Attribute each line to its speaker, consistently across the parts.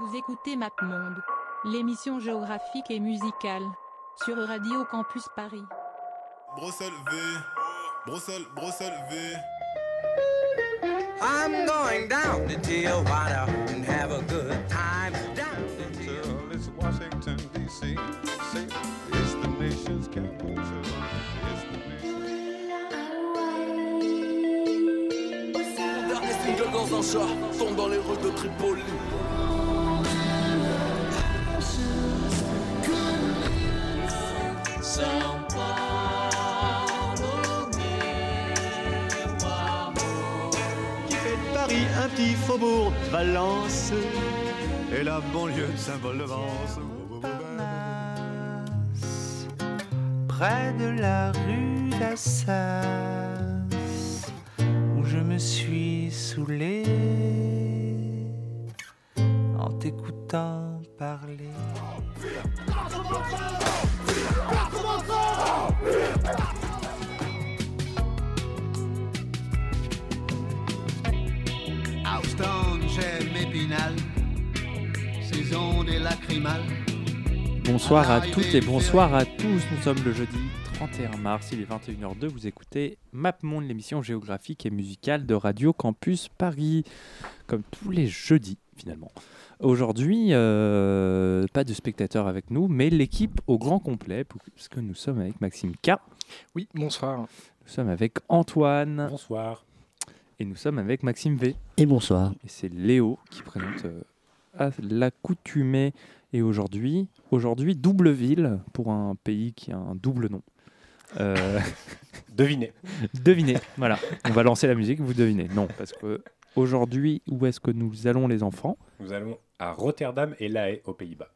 Speaker 1: Vous écoutez MapMonde, l'émission géographique et musicale, sur Radio Campus Paris.
Speaker 2: Bruxelles V, Bruxelles, Bruxelles V.
Speaker 3: I'm going down to Tijuana and have a good time. Down to Tijuana.
Speaker 4: It's Washington, D.C. It's the nation's capital. It's the nation's
Speaker 3: Mon dernier single dans un chat tombe dans les rues de Tripoli.
Speaker 5: Un petit faubourg de Valence et la banlieue symbole de Vence.
Speaker 6: près de la rue d'Assas, où je me suis saoulé en t'écoutant parler.
Speaker 7: Bonsoir à toutes et bonsoir à tous. Nous sommes le jeudi 31 mars, il est 21h02. Vous écoutez MapMonde, l'émission géographique et musicale de Radio Campus Paris, comme tous les jeudis finalement. Aujourd'hui, euh, pas de spectateurs avec nous, mais l'équipe au grand complet, puisque nous sommes avec Maxime K,
Speaker 8: Oui, bonsoir.
Speaker 7: nous sommes avec Antoine
Speaker 8: Bonsoir.
Speaker 7: et nous sommes avec Maxime V.
Speaker 9: Et bonsoir.
Speaker 7: Et c'est Léo qui présente euh, à l'accoutumée. Et aujourd'hui, aujourd'hui, double ville pour un pays qui a un double nom. Euh,
Speaker 8: Devinez.
Speaker 7: devinez, voilà. On va lancer la musique, vous devinez. Non, parce que aujourd'hui, où est-ce que nous allons les enfants?
Speaker 8: Nous allons à Rotterdam et La Haye aux Pays-Bas.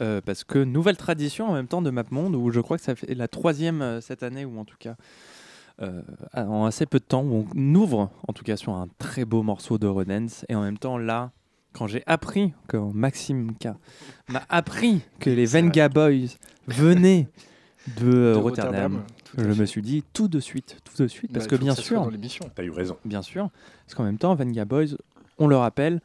Speaker 7: Euh, parce que nouvelle tradition en même temps de MapMonde, où je crois que ça fait la troisième euh, cette année, ou en tout cas euh, en assez peu de temps, où on ouvre en tout cas sur un très beau morceau de Redance, et en même temps là, quand j'ai appris, quand Maxime K m'a appris que les Venga Boys venaient de, euh,
Speaker 9: De
Speaker 7: Rotterdam, je me suis dit tout de suite, tout de suite, parce
Speaker 9: Bah,
Speaker 7: que bien sûr.
Speaker 8: T'as eu raison.
Speaker 7: bien sûr, parce qu'en même temps, Venga Boys, on le rappelle,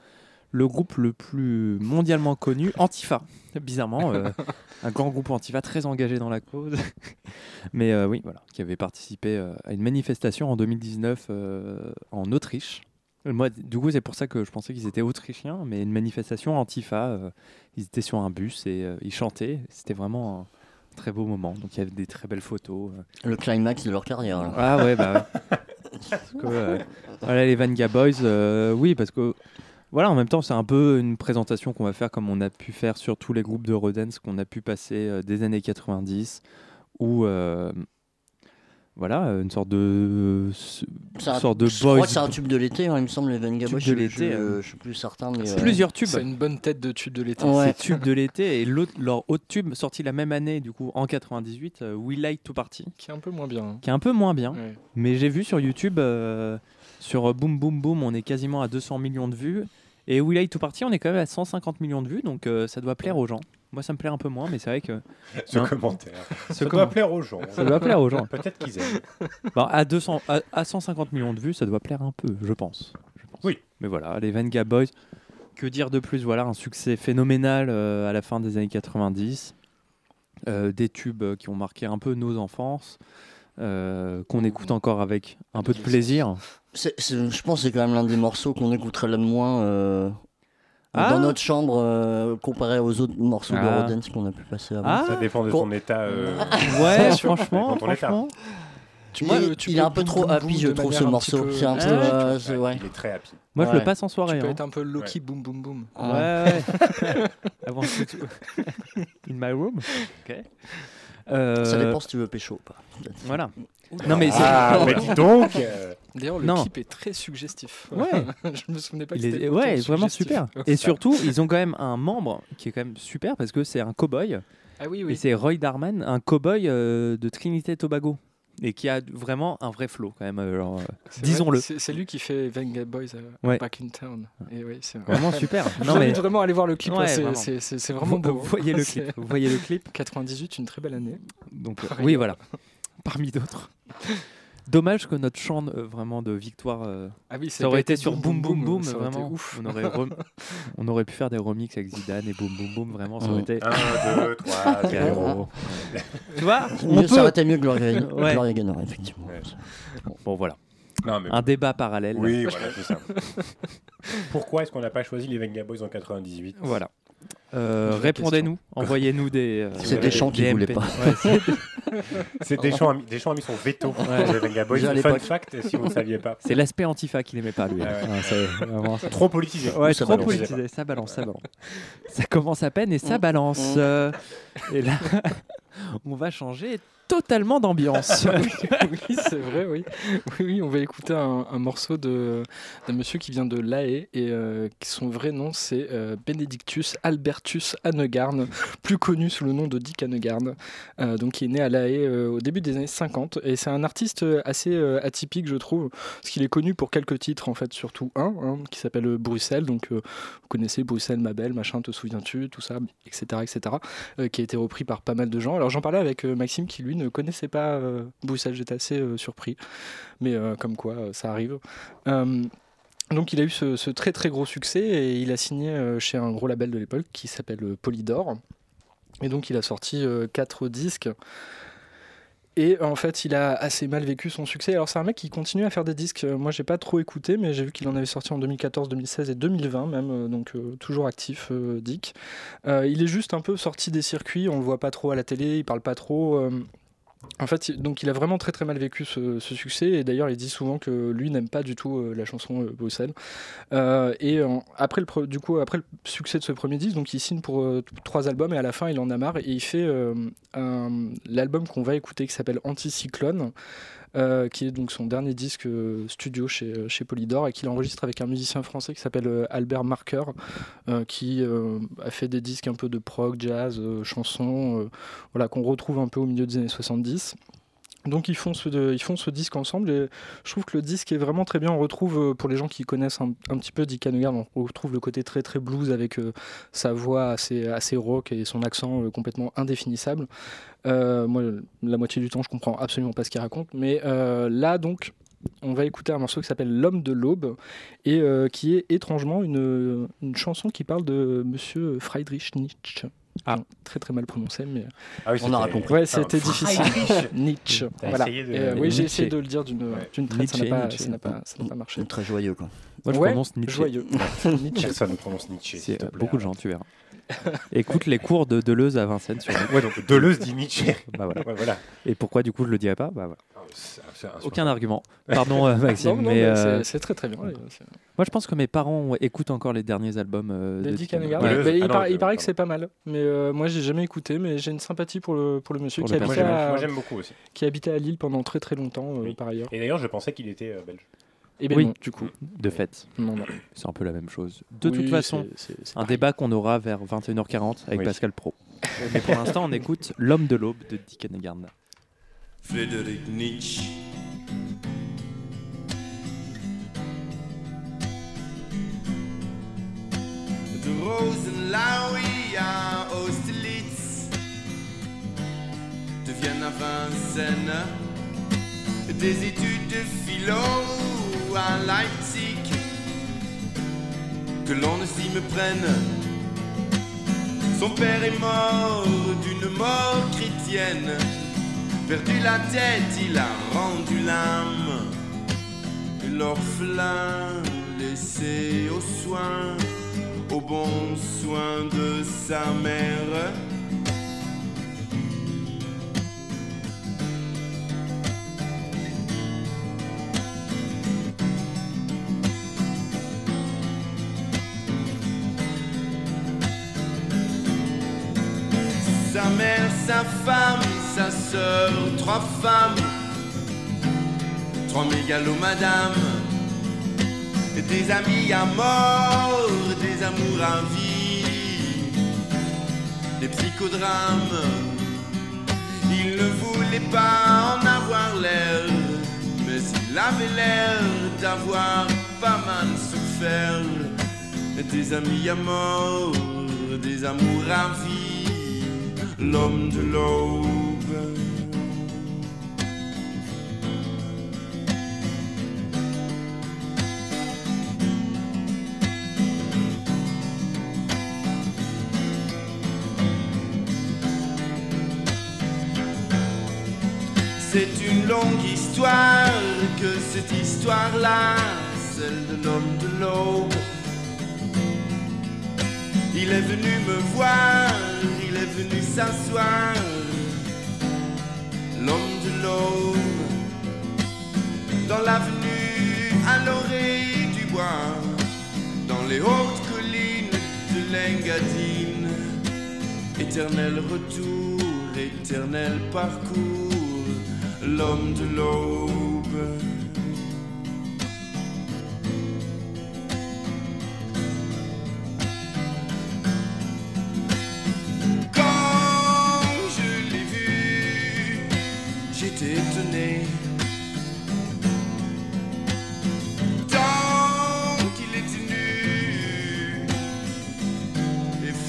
Speaker 7: le groupe le plus mondialement connu, Antifa. Bizarrement, euh, un grand groupe Antifa très engagé dans la cause. Mais euh, oui, voilà, qui avait participé euh, à une manifestation en 2019 euh, en Autriche. Moi, du coup, c'est pour ça que je pensais qu'ils étaient autrichiens, mais une manifestation Antifa. euh, ils étaient sur un bus et euh, ils chantaient. C'était vraiment un très beau moment. Donc il y avait des très belles photos. euh.
Speaker 10: Le climax de leur carrière. là.
Speaker 7: Ah ouais, bah ouais. Parce que, euh, voilà, les Vanga Boys, euh, oui, parce que voilà, en même temps, c'est un peu une présentation qu'on va faire comme on a pu faire sur tous les groupes de Rodens qu'on a pu passer euh, des années 90, où euh, voilà, une sorte de,
Speaker 10: C'est un-
Speaker 7: sorte de
Speaker 10: je
Speaker 7: boys.
Speaker 10: crois que c'est un tube de l'été, hein, il me semble, les Venga
Speaker 7: Tube
Speaker 10: Boys.
Speaker 7: de
Speaker 10: je-
Speaker 7: l'été,
Speaker 10: je,
Speaker 7: euh,
Speaker 10: je suis plus certain. Mais, euh,
Speaker 7: Plusieurs tubes.
Speaker 9: C'est une bonne tête de tube de l'été.
Speaker 10: Ouais.
Speaker 7: C'est tube de l'été et l'autre, leur autre tube sorti la même année, du coup en 98, euh, We Like to Party,
Speaker 9: Qui est un peu moins bien. hein.
Speaker 7: qui est un peu moins bien.
Speaker 9: Ouais.
Speaker 7: Mais j'ai vu sur YouTube, euh, sur Boom Boom Boom, on est quasiment à 200 millions de vues. Et We Like to Party, on est quand même à 150 millions de vues, donc euh, ça doit plaire aux gens. Moi, ça me plaît un peu moins, mais c'est vrai que.
Speaker 8: Ce
Speaker 7: Non.
Speaker 8: commentaire.
Speaker 7: Ce
Speaker 8: Ça doit plaire aux gens.
Speaker 7: Ça doit plaire aux gens.
Speaker 8: Peut-être qu'ils aiment.
Speaker 7: Bon, à, 200, à, à 150 millions de vues, ça doit plaire un peu, je pense. Je pense.
Speaker 8: Oui.
Speaker 7: Mais voilà, les Venga Boys, que dire de plus? Voilà, un succès phénoménal euh, à la fin des années 90. Euh, des tubes qui ont marqué un peu nos enfances, qu'on écoute encore avec un peu de plaisir.
Speaker 10: C'est- c'est- je pense que c'est quand même l'un des morceaux qu'on écouterait le moins euh,
Speaker 7: Ah.
Speaker 10: dans notre chambre euh, comparé aux autres morceaux
Speaker 7: Ah.
Speaker 10: de Rodens qu'on a pu passer avant.
Speaker 7: Ah.
Speaker 8: Ça dépend de
Speaker 10: Qu'on-
Speaker 8: ton état. euh,
Speaker 7: Ouais, franchement, franchement.
Speaker 9: Tu
Speaker 10: il
Speaker 9: peux
Speaker 10: est un peu trop happy, je trouve, ce morceau.
Speaker 9: petit peu-
Speaker 10: C'est un peu.
Speaker 7: Ouais,
Speaker 10: euh, c'est- ouais.
Speaker 8: Il est très happy.
Speaker 7: Moi, je le passe en soirée.
Speaker 9: Tu peux
Speaker 7: hein.
Speaker 9: être un peu Loki boum boum boum.
Speaker 7: Ouais, ouais. Avant tout. In my room. Ok. Euh,
Speaker 10: Ça dépend si tu veux pécho ou pas.
Speaker 7: Voilà. Non, mais c'est.
Speaker 8: Ah, mais dis donc euh,
Speaker 9: D'ailleurs, le
Speaker 7: Non.
Speaker 9: clip est très suggestif.
Speaker 7: Ouais.
Speaker 9: je me souvenais pas que
Speaker 7: est, ouais, vraiment super. Et surtout, ils ont quand même un membre qui est quand même super parce que c'est un cowboy.
Speaker 9: Ah oui,
Speaker 7: Et
Speaker 9: oui.
Speaker 7: c'est Roy Darman, un cowboy euh, de Trinité et qui a vraiment un vrai flow quand même. euh, euh, disons-le.
Speaker 9: C'est lui qui fait Venga Boys euh,
Speaker 7: Ouais.
Speaker 9: Back in Town. Et oui, c'est
Speaker 7: Vraiment super. Non, mais
Speaker 9: vraiment à aller voir le clip.
Speaker 7: Ouais,
Speaker 9: c'est-
Speaker 7: vraiment. vous,
Speaker 9: beau.
Speaker 7: vous voyez le clip. Vous voyez le clip.
Speaker 9: 98, une très belle année.
Speaker 7: Donc, euh, oui, voilà. Parmi d'autres. Dommage que notre chant euh, vraiment de victoire euh,
Speaker 9: Ah oui,
Speaker 7: ça aurait été sur Boom Boom Boom,
Speaker 9: ça aurait été
Speaker 7: vraiment.
Speaker 9: ouf.
Speaker 7: On aurait, rem- on aurait pu faire des remixes avec Zidane et Boom Boom Boom, vraiment, ça aurait
Speaker 10: Mm.
Speaker 7: été.
Speaker 8: 1, 2, 3, 0.
Speaker 7: Tu vois, on
Speaker 10: ça aurait été mieux que Gloria,
Speaker 7: Ouais.
Speaker 10: Gloria Gaynor, effectivement.
Speaker 8: Ouais.
Speaker 7: Bon, voilà.
Speaker 8: Non, mais
Speaker 7: Un débat parallèle.
Speaker 8: oui, voilà, c'est ça. Pourquoi est-ce qu'on n'a pas choisi les Venga Boys en 98
Speaker 7: Voilà. Euh, Répondez-nous, envoyez-nous des. euh,
Speaker 10: C'est
Speaker 8: des
Speaker 10: chants qui
Speaker 7: des
Speaker 10: voulaient
Speaker 7: MP.
Speaker 10: pas.
Speaker 7: Ouais, c'est-
Speaker 8: Deschamps, a Deschamps a mis son veto
Speaker 7: Ouais.
Speaker 8: sur les Venga Boys.
Speaker 10: Déjà à
Speaker 8: Fun fact, si vous ne saviez pas.
Speaker 7: c'est l'aspect antifa qu'il aimait pas, lui.
Speaker 8: Ah ouais.
Speaker 7: Ah, vraiment.
Speaker 8: Trop politisé.
Speaker 7: Ouais,
Speaker 10: Ça
Speaker 7: trop
Speaker 10: balance.
Speaker 7: politisé. Ça balance, ça balance. Ça commence à peine et ça
Speaker 10: Mm.
Speaker 7: balance.
Speaker 10: Mm.
Speaker 7: Euh, et là, on va changer totalement d'ambiance.
Speaker 9: oui, c'est vrai, oui. oui. On va écouter un, morceau d'un monsieur qui vient de La Haye et euh, son vrai nom c'est euh, Benedictus Albertus Hannegarn, plus connu sous le nom de Dick Hannegarn, euh, donc qui est né à La Haye euh, au début des années 50 et c'est un artiste euh, assez atypique je trouve, parce qu'il est connu pour quelques titres en fait, surtout un hein, qui s'appelle Bruxelles, donc vous connaissez Bruxelles ma belle, machin, te souviens-tu, tout ça, etc. etc. qui a été repris par pas mal de gens. Alors j'en parlais avec Maxime qui lui ne connaissait pas euh, Bruxelles, j'étais assez euh, surpris, mais euh, comme quoi ça arrive. Donc il a eu ce, très très gros succès et il a signé chez un gros label de l'époque qui s'appelle Polydor. Et donc il a sorti quatre disques. Et en fait, il a assez mal vécu son succès. Alors c'est un mec qui continue à faire des disques. Moi, j'ai pas trop écouté, mais j'ai vu qu'il en avait sorti en 2014, 2016 et 2020 même, donc toujours actif, Dick. Il est juste un peu sorti des circuits. On le voit pas trop à la télé, il parle pas trop. En fait, donc il a vraiment très très mal vécu ce, succès et d'ailleurs il dit souvent que lui n'aime pas du tout euh, la chanson euh, Bruxelles. Euh, et après le du coup après le succès de ce premier disque, donc il signe pour euh, trois albums et à la fin il en a marre et il fait l'album qu'on va écouter qui s'appelle Anticyclone. Euh, qui est donc son dernier disque euh, studio chez, euh, chez Polydor et qu'il enregistre avec un musicien français qui s'appelle Albert Marker, qui a fait des disques un peu de prog, jazz, chansons, voilà, qu'on retrouve un peu au milieu des années 70. Donc ils font, ce, disque ensemble et je trouve que le disque est vraiment très bien. On retrouve, euh, pour les gens qui connaissent un, petit peu Dick Hanegarn, on retrouve le côté très très blues avec euh, sa voix assez, assez rock et son accent euh, complètement indéfinissable. Moi, la moitié du temps, je comprends absolument pas ce qu'il raconte. Mais là, donc, on va écouter un morceau qui s'appelle L'homme de l'aube et qui est étrangement une, une chanson qui parle de monsieur Friedrich Nietzsche.
Speaker 7: Ah.
Speaker 9: Très très mal prononcé, mais
Speaker 8: Ah oui,
Speaker 10: On aura
Speaker 8: c'était-
Speaker 10: compris.
Speaker 9: ouais,
Speaker 8: Ah,
Speaker 9: c'était difficile.
Speaker 8: Friedrich.
Speaker 9: Nietzsche. Voilà.
Speaker 8: essayé de-
Speaker 9: Et, euh, oui, j'ai essayé de le dire d'une
Speaker 8: Ouais.
Speaker 9: d'une traite, ça n'a
Speaker 7: Nietzsche,
Speaker 9: pas,
Speaker 7: Nietzsche.
Speaker 9: ça n'a pas, ça n'a pas marché.
Speaker 10: Très joyeux, quoi.
Speaker 7: Moi, je
Speaker 9: Ouais,
Speaker 7: prononce Nietzsche.
Speaker 9: Joyeux. Nietzsche.
Speaker 8: Personne ne prononce Nietzsche.
Speaker 7: C'est
Speaker 8: te
Speaker 7: euh,
Speaker 8: plaît,
Speaker 7: beaucoup de gens, tu verras. Écoute les cours de Deleuze à Vincennes sur
Speaker 8: Ouais, donc Deleuze dit Nietzsche.
Speaker 7: bah, voilà.
Speaker 8: Ouais, voilà.
Speaker 7: Et pourquoi du coup je le dirais pas? Bah, voilà.
Speaker 8: Ah,
Speaker 7: Aucun argument. Pardon euh, Maxime,
Speaker 9: Non, non,
Speaker 7: mais
Speaker 9: mais
Speaker 7: euh,
Speaker 9: c'est- très très bien. ouais,
Speaker 7: moi je pense que mes parents écoutent encore les derniers albums euh,
Speaker 9: De Dick.
Speaker 8: Ouais.
Speaker 9: Mais il,
Speaker 8: Ah
Speaker 9: paraît-
Speaker 8: je-
Speaker 9: il paraît que c'est pas mal. Mais euh, moi, j'ai jamais écouté, mais j'ai une sympathie pour le, pour le monsieur
Speaker 7: Pour
Speaker 9: qui,
Speaker 7: le
Speaker 9: habitait à,
Speaker 8: moi, j'aime beaucoup aussi.
Speaker 9: qui habitait à Lille pendant très très longtemps, euh,
Speaker 8: Oui.
Speaker 9: par ailleurs.
Speaker 8: Et d'ailleurs, je pensais qu'il était euh, belge.
Speaker 9: Et ben
Speaker 7: Oui.
Speaker 9: non, du coup.
Speaker 7: De fait,
Speaker 9: Non, non.
Speaker 7: c'est un peu la même chose. De
Speaker 9: Oui,
Speaker 7: toute façon,
Speaker 9: c'est- c'est- c'est
Speaker 7: un débat qu'on aura vers 21h40 avec
Speaker 8: Oui.
Speaker 7: Pascal Pro. Mais pour l'instant, on écoute L'homme de l'aube de Dick.
Speaker 2: Friedrich Nietzsche. De Rosenlaui à Austerlitz, de Vienne à Vincennes, des études de philo que l'on ne s'y me prenne. Son père est mort d'une mort chrétienne. Perdu la tête, il a rendu l'âme. L'orphelin laissé aux soins, au bon soin de sa mère. Femme, sa sœur, trois femmes, trois mégalos madame, des amis à mort, des amours à vie, des psychodrames. Il ne voulait pas en avoir l'air, mais il avait l'air d'avoir pas mal souffert. Des amis à mort, des amours à vie, l'homme de l'aube. C'est une longue histoire que cette histoire-là, celle de l'homme de l'aube. Il est venu me voir, il est venu s'asseoir, l'homme de l'aube, dans l'avenue à l'orée du bois, dans les hautes collines de l'Engadine, éternel retour, éternel parcours, l'homme de l'aube.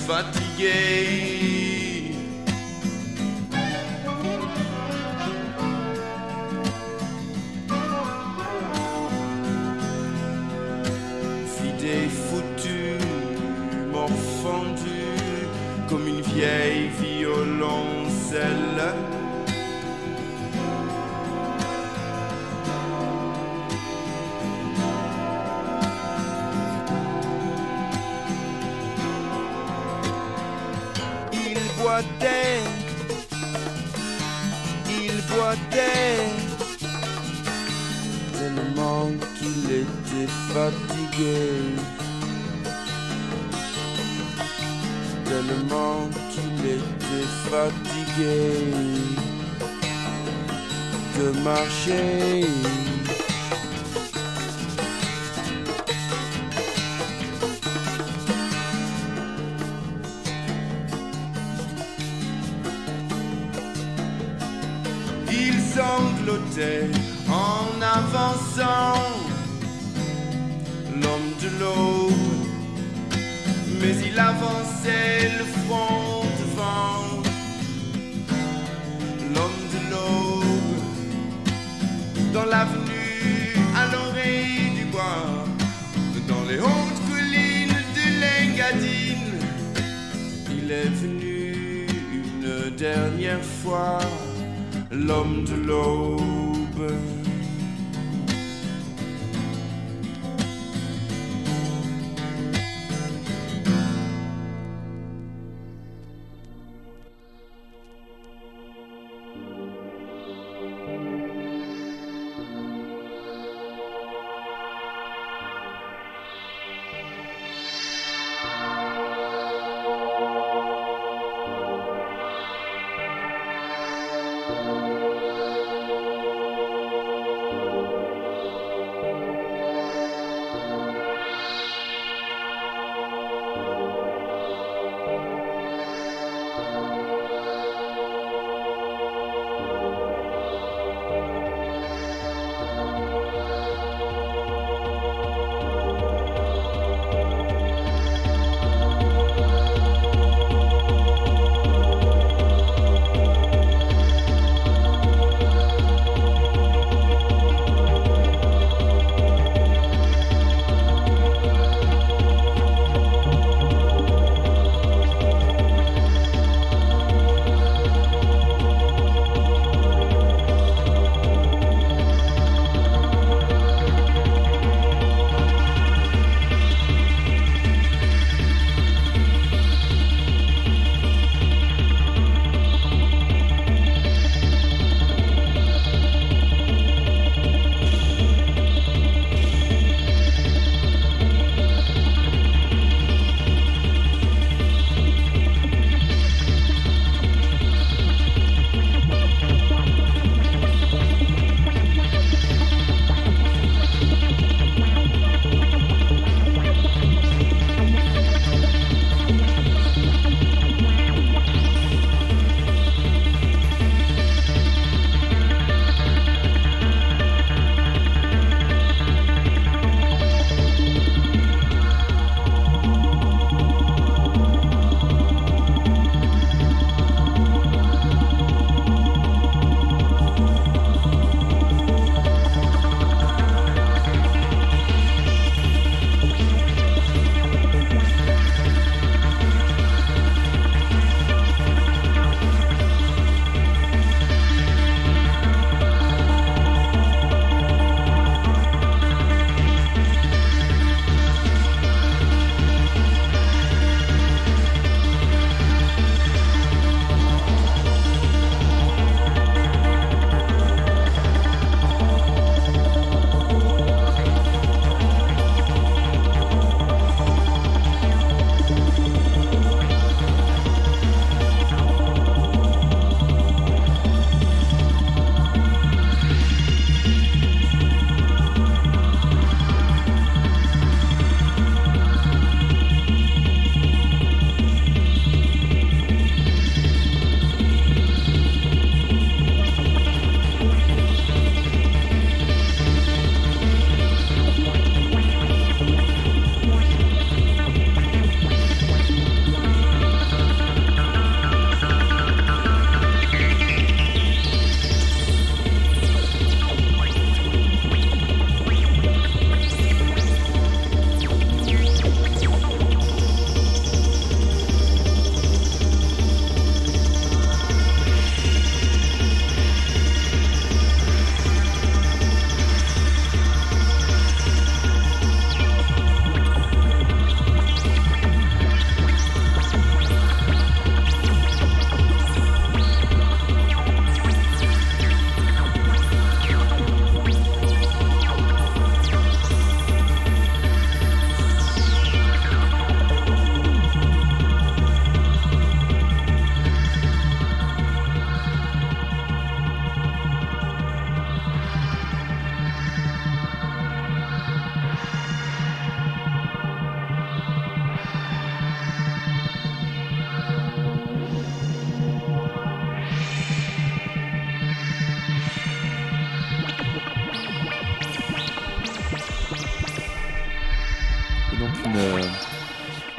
Speaker 2: Fatigué. Vidé, foutu, morfendu comme une vieille boitait, il boitait, tellement qu'il était fatigué. Tellement qu'il était fatigué. de marcher. L'aube, mais il avançait le front devant, l'homme de l'aube, dans l'avenue à l'oreille du bois, dans les hautes collines de l'Engadine, il est venu une dernière fois l'homme de l'aube.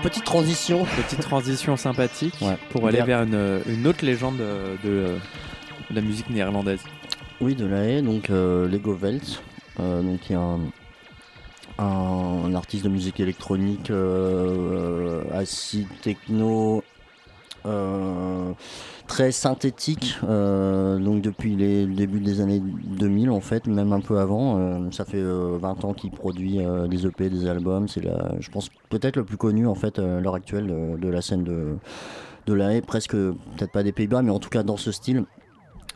Speaker 10: Petite transition.
Speaker 7: Petite transition sympathique
Speaker 10: Ouais.
Speaker 7: pour aller
Speaker 10: Vers-
Speaker 7: vers une, une autre légende euh, de, euh, de la musique néerlandaise.
Speaker 10: Oui, de la haie, donc euh, Lego euh, donc qui est un, un, un artiste de musique électronique, euh, euh, acide techno, euh, très synthétique, euh, donc depuis les le début des années 2000 en fait, même un peu avant. euh, ça fait euh, 20 ans qu'il produit euh, des EP, des albums. C'est la, je pense peut-être le plus connu en fait euh, à l'heure actuelle de, de la scène de de la haie, presque peut-être pas des Pays-Bas, mais en tout cas dans ce style.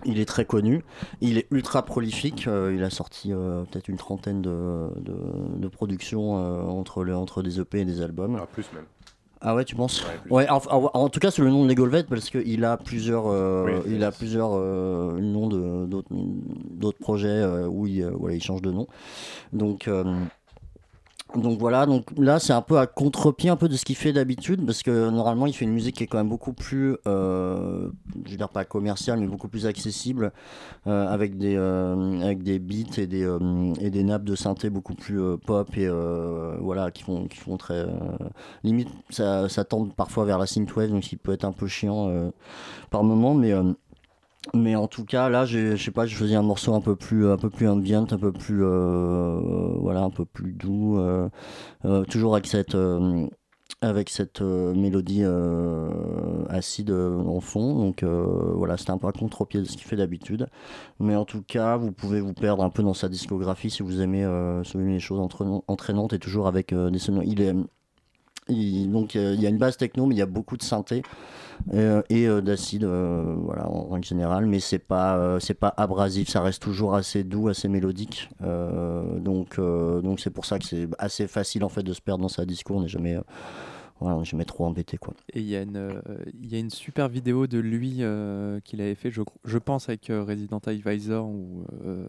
Speaker 10: Il est très connu, il est ultra prolifique, euh, il a sorti euh, peut-être une trentaine de, de, de productions euh, entre, le, entre des EP et des albums.
Speaker 8: Ah, plus même.
Speaker 10: Ah ouais, tu penses
Speaker 8: Ouais,
Speaker 10: en, en- en tout cas, c'est le nom de Lego Velvet parce qu'il a plusieurs, euh,
Speaker 8: Oui,
Speaker 10: il a plusieurs euh, noms de- d'autres d'autres projets euh, où il, euh, voilà, il change de nom. Donc, euh, donc voilà, donc là c'est un peu à contre-pied un peu de ce qu'il fait d'habitude parce que normalement il fait une musique qui est quand même beaucoup plus, euh, je veux dire pas commerciale mais beaucoup plus accessible euh, avec des euh, avec des beats et des euh, et des nappes de synthé beaucoup plus euh, pop et euh, voilà qui font qui font très limite ça, ça tend parfois vers la synthwave donc qui peut être un peu chiant par moment mais mais en tout cas là je sais pas je faisais un morceau un peu plus un peu plus ambient un peu plus euh, voilà un peu plus doux euh, euh, toujours avec cette avec cette mélodie acide en fond. Donc voilà c'était un peu à contre-pied de ce qu'il fait d'habitude. Mais en tout cas vous pouvez vous perdre un peu dans sa discographie si vous aimez, si les choses entraînant- entraînantes et toujours avec des sonorités il est donc il y a une base techno, mais il y a beaucoup de synthé et euh, d'acide, euh, voilà, en règle générale. Mais c'est pas, euh, c'est pas abrasif, ça reste toujours assez doux, assez mélodique. Euh, donc, euh, donc c'est pour ça que c'est assez facile en fait de se perdre dans sa discours. On n'est jamais, euh, voilà, jamais trop embêté quoi.
Speaker 7: Et il y, euh, y a une super vidéo de lui euh, qu'il avait fait, je, je pense, avec euh, Resident Advisor euh,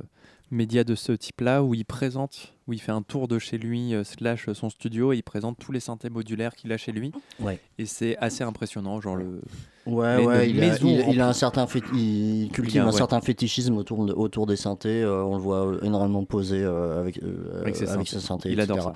Speaker 7: média de ce type-là, où il présente, où il fait un tour de chez lui, euh, slash son studio, et il présente tous les synthés modulaires qu'il a chez lui.
Speaker 10: Ouais.
Speaker 7: Et c'est assez impressionnant, genre le.
Speaker 10: Ouais,
Speaker 7: mais
Speaker 10: ouais, il a,
Speaker 7: maison
Speaker 10: il- il a
Speaker 7: remplie.
Speaker 10: un certain fait- il cultive
Speaker 7: Il a-
Speaker 10: un
Speaker 7: ouais.
Speaker 10: certain fétichisme autour, de- autour des synthés. euh, on le voit euh, énormément posé euh, avec, euh,
Speaker 7: Avec ses
Speaker 10: avec
Speaker 7: synthés.
Speaker 10: ses synthés.
Speaker 7: Il adore ça.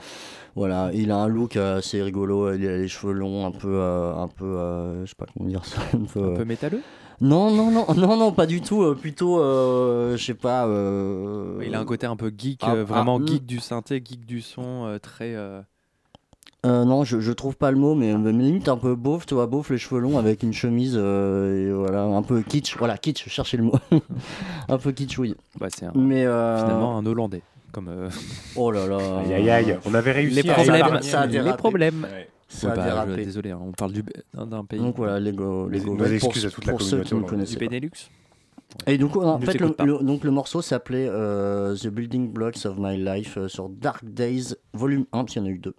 Speaker 10: Voilà, il a un look assez rigolo. Il a les cheveux longs, un peu, euh, un peu, euh, je sais pas comment dire ça, un peu,
Speaker 7: Un peu métalleux
Speaker 10: Non, non, non, non, non, pas du tout. euh, plutôt, euh, je sais pas. euh,
Speaker 7: Il a un côté un peu geek,
Speaker 10: ah,
Speaker 7: euh, vraiment
Speaker 10: ah,
Speaker 7: geek du synthé, geek du son, euh, très. euh,
Speaker 10: Euh, non, je, je trouve pas le mot, mais, mais limite un peu beauf, tu vois, beauf, les cheveux longs avec une chemise, euh, et voilà, un peu kitsch, voilà, kitsch, cherchez le mot. un peu kitsch, oui.
Speaker 7: bah, c'est un-
Speaker 10: Mais euh,
Speaker 7: finalement un Hollandais. Comme, euh,
Speaker 10: Oh là là.
Speaker 8: Aïe aïe aïe, on avait réussi
Speaker 7: les
Speaker 8: à
Speaker 7: problèmes,
Speaker 10: ça a
Speaker 7: les problèmes.
Speaker 8: Ouais.
Speaker 10: Ça
Speaker 7: Ouais,
Speaker 10: a
Speaker 7: bah, je- désolé, hein, on parle du, d'un pays.
Speaker 10: Donc voilà, Lego,
Speaker 8: Les-
Speaker 10: Lego pour,
Speaker 8: excuses à toute la
Speaker 10: pour ceux
Speaker 8: communauté
Speaker 10: qui ne connaissaient
Speaker 7: du
Speaker 10: pas.
Speaker 7: Benelux.
Speaker 10: Et du coup, en fait, le, donc le morceau s'appelait euh, The Building Blocks of My Life euh, sur Dark Days, volume 1, parce qu'il y en a eu deux,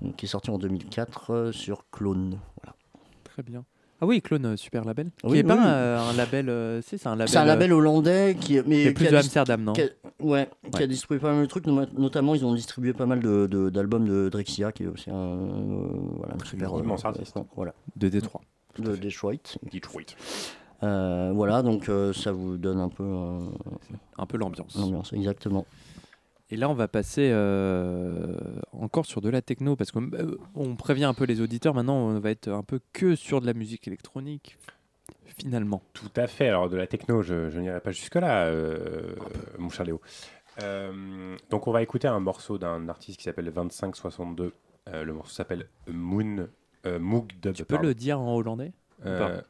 Speaker 10: donc, qui est sorti en 2004 euh, sur Clone. Voilà.
Speaker 7: Très bien. Ah oui, Clone, euh, super label.
Speaker 10: Oui,
Speaker 7: qui est
Speaker 10: oui.
Speaker 7: pas euh, un label. euh, si, c'est un label.
Speaker 10: C'est un
Speaker 7: euh,
Speaker 10: label hollandais qui, mais,
Speaker 7: mais plus
Speaker 10: qui
Speaker 7: de Amsterdam, non
Speaker 10: qui a- ouais, qui a distribué pas mal de trucs, no- notamment ils ont distribué pas mal de- de- d'albums de, Drexia, qui est aussi un, euh, voilà, un super
Speaker 8: immense
Speaker 10: euh,
Speaker 8: artiste.
Speaker 10: Voilà,
Speaker 7: De Détroit.
Speaker 10: de Detroit.
Speaker 8: Detroit.
Speaker 10: Euh, voilà, donc euh, ça vous donne un peu euh,
Speaker 7: Un peu l'ambiance.
Speaker 10: l'ambiance, exactement.
Speaker 7: Et là, on va passer euh, encore sur de la techno parce qu'on on prévient un peu les auditeurs. Maintenant, on va être un peu que sur de la musique électronique. Finalement.
Speaker 8: Tout à fait. Alors, de la techno, je, je n'irai pas jusque-là, euh, mon cher Léo. Euh, donc, on va écouter un morceau d'un artiste qui s'appelle 2562. Euh, le morceau s'appelle Moon euh, Moog Dub.
Speaker 7: Tu peux le dire en hollandais
Speaker 8: Euh,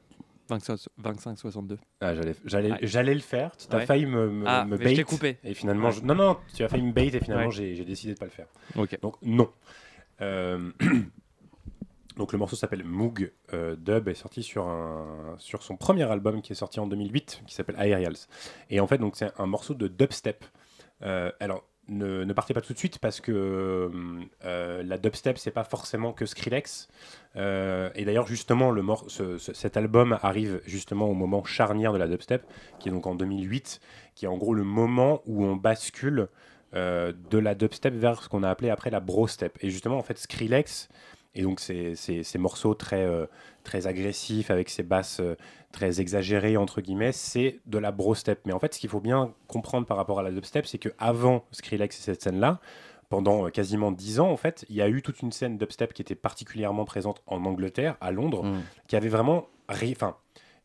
Speaker 7: 25-62.
Speaker 8: ah, j'allais, j'allais,
Speaker 7: Ouais.
Speaker 8: j'allais le faire. Tu as
Speaker 7: Ouais.
Speaker 8: failli me, me,
Speaker 7: Ah,
Speaker 8: me
Speaker 7: mais je t'ai
Speaker 8: bait.
Speaker 7: coupé.
Speaker 8: Et finalement,
Speaker 7: Ouais.
Speaker 8: je- non, non, tu as failli me bait et finalement, j'ai, j'ai décidé de pas le faire.
Speaker 7: Ok.
Speaker 8: Donc, non. Euh, Donc le morceau s'appelle Moog euh, Dub est sorti sur, un, sur son premier album qui est sorti en 2008 qui s'appelle Aerials. Et en fait donc c'est un morceau de dubstep. Euh, alors ne, partez pas tout de suite parce que euh, la dubstep c'est pas forcément que Skrillex. Euh, et d'ailleurs justement le cet album arrive justement au moment charnière de la dubstep qui est donc en 2008 qui est en gros le moment où on bascule euh, de la dubstep vers ce qu'on a appelé après la brostep. Et justement, en fait, Skrillex, et donc ces, ces- morceaux très, euh, très agressifs, avec ces basses euh, très exagérées, entre guillemets, c'est de la brostep. Mais en fait, ce qu'il faut bien comprendre par rapport à la dubstep, c'est qu'avant Skrillex et cette scène-là, pendant euh, quasiment 10 ans, en fait, il y a eu toute une scène dubstep qui était particulièrement présente en Angleterre, à Londres,
Speaker 10: Mm.
Speaker 8: qui avait vraiment. Enfin,